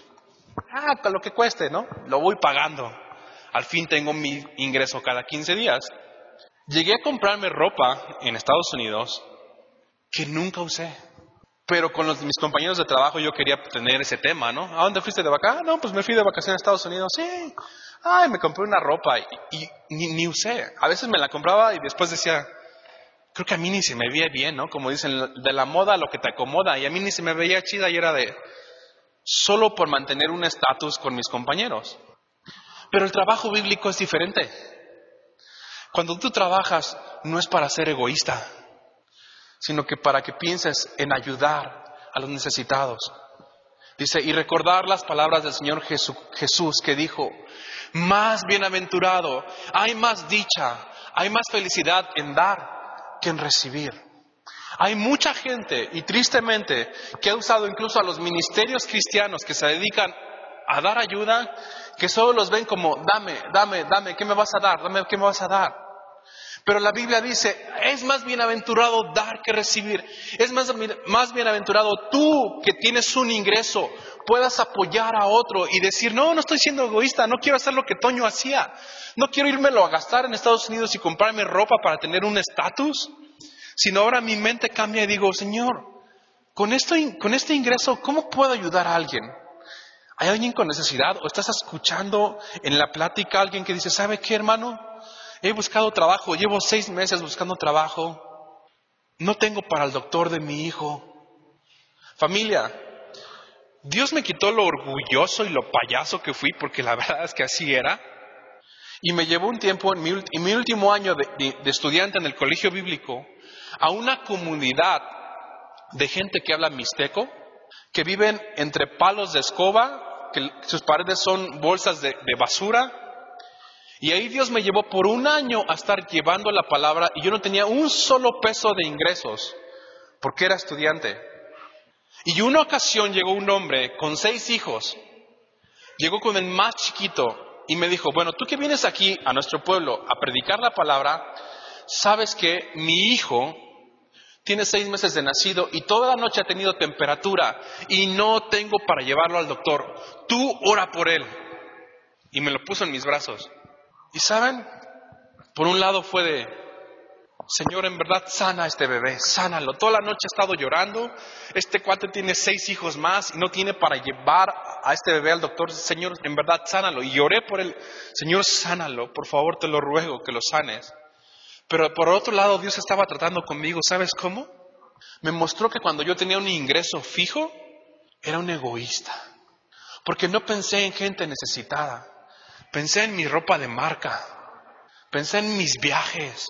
ah, lo que cueste, ¿no? Lo voy pagando. Al fin tengo mi ingreso cada 15 días. Llegué a comprarme ropa en Estados Unidos que nunca usé. Pero con los, mis compañeros de trabajo yo quería tener ese tema, ¿no? ¿A dónde fuiste de vacaciones? Ah, no, pues me fui de vacaciones a Estados Unidos. Sí. Ay, me compré una ropa y, ni, usé. A veces me la compraba y después decía, creo que a mí ni se me veía bien, ¿no? Como dicen, de la moda lo que te acomoda. Y a mí ni se me veía chida y era de, solo por mantener un estatus con mis compañeros. Pero el trabajo bíblico es diferente. Cuando tú trabajas no es para ser egoísta, sino que para que pienses en ayudar a los necesitados. Dice, y recordar las palabras del Señor Jesús que dijo, más bienaventurado, hay más dicha, hay más felicidad en dar que en recibir. Hay mucha gente, y tristemente, que ha usado incluso a los ministerios cristianos que se dedican a dar ayuda que solo los ven como, dame, dame, dame, ¿qué me vas a dar? Dame, ¿qué me vas a dar? Pero la Biblia dice, es más bienaventurado dar que recibir. Es más, más bienaventurado tú que tienes un ingreso, puedas apoyar a otro y decir, no, no estoy siendo egoísta, no quiero hacer lo que Toño hacía. No quiero írmelo a gastar en Estados Unidos y comprarme ropa para tener un estatus, sino ahora mi mente cambia y digo, Señor, con, esto, con este ingreso, ¿cómo puedo ayudar a alguien? ¿Hay alguien con necesidad? ¿O estás escuchando en la plática a alguien que dice, ¿sabe qué, hermano? He buscado trabajo, llevo seis meses buscando trabajo. No tengo para el doctor de mi hijo. Familia, Dios me quitó lo orgulloso y lo payaso que fui, porque la verdad es que así era. Y me llevó un tiempo, en mi, último año de estudiante en el colegio bíblico, a una comunidad de gente que habla mixteco, que viven entre palos de escoba que sus paredes son bolsas de, basura. Y ahí Dios me llevó por un año a estar llevando la palabra y yo no tenía un solo peso de ingresos porque era estudiante. Y una ocasión llegó un hombre con seis hijos, llegó con el más chiquito y me dijo, bueno, tú que vienes aquí a nuestro pueblo a predicar la palabra, sabes que mi hijo tiene seis meses de nacido y toda la noche ha tenido temperatura y no tengo para llevarlo al doctor. Tú ora por él. Y me lo puso en mis brazos. Y saben, por un lado fue de, Señor, en verdad sana a este bebé, sánalo. Toda la noche ha estado llorando. Este cuate tiene seis hijos más y no tiene para llevar a este bebé al doctor. Señor, en verdad sánalo. Y lloré por él. Señor, sánalo. Por favor, te lo ruego que lo sanes. Pero por otro lado, Dios estaba tratando conmigo, ¿sabes cómo? Me mostró que cuando yo tenía un ingreso fijo, era un egoísta. Porque no pensé en gente necesitada. Pensé en mi ropa de marca. Pensé en mis viajes.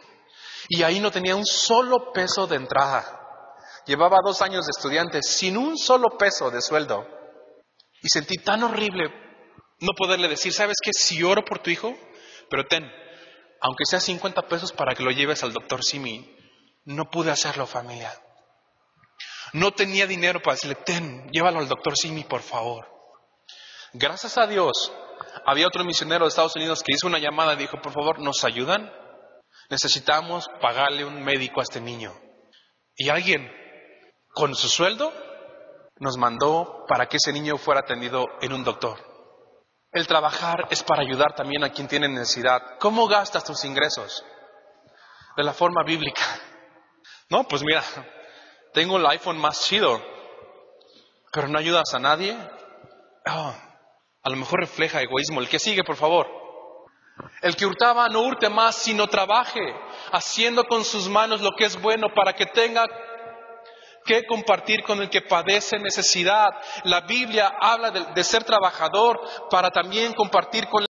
Y ahí no tenía un solo peso de entrada. Llevaba dos años de estudiante sin un solo peso de sueldo. Y sentí tan horrible no poderle decir, ¿sabes qué? Si oro por tu hijo, pero ten, aunque sea 50 pesos para que lo lleves al doctor Simi, no pude hacerlo, familia. No tenía dinero para decirle, ten, llévalo al doctor Simi, por favor. Gracias a Dios, había otro misionero de Estados Unidos que hizo una llamada y dijo, por favor, ¿nos ayudan? Necesitamos pagarle un médico a este niño. Y alguien, con su sueldo, nos mandó para que ese niño fuera atendido en un doctor. El trabajar es para ayudar también a quien tiene necesidad. ¿Cómo gastas tus ingresos? De la forma bíblica. No, pues mira, tengo el iPhone más chido, pero no ayudas a nadie. Oh, a lo mejor refleja egoísmo. El que sigue, por favor. El que hurtaba no hurte más, sino trabaje, haciendo con sus manos lo que es bueno para que tenga que compartir con el que padece necesidad. La Biblia habla de, de ser trabajador para también compartir con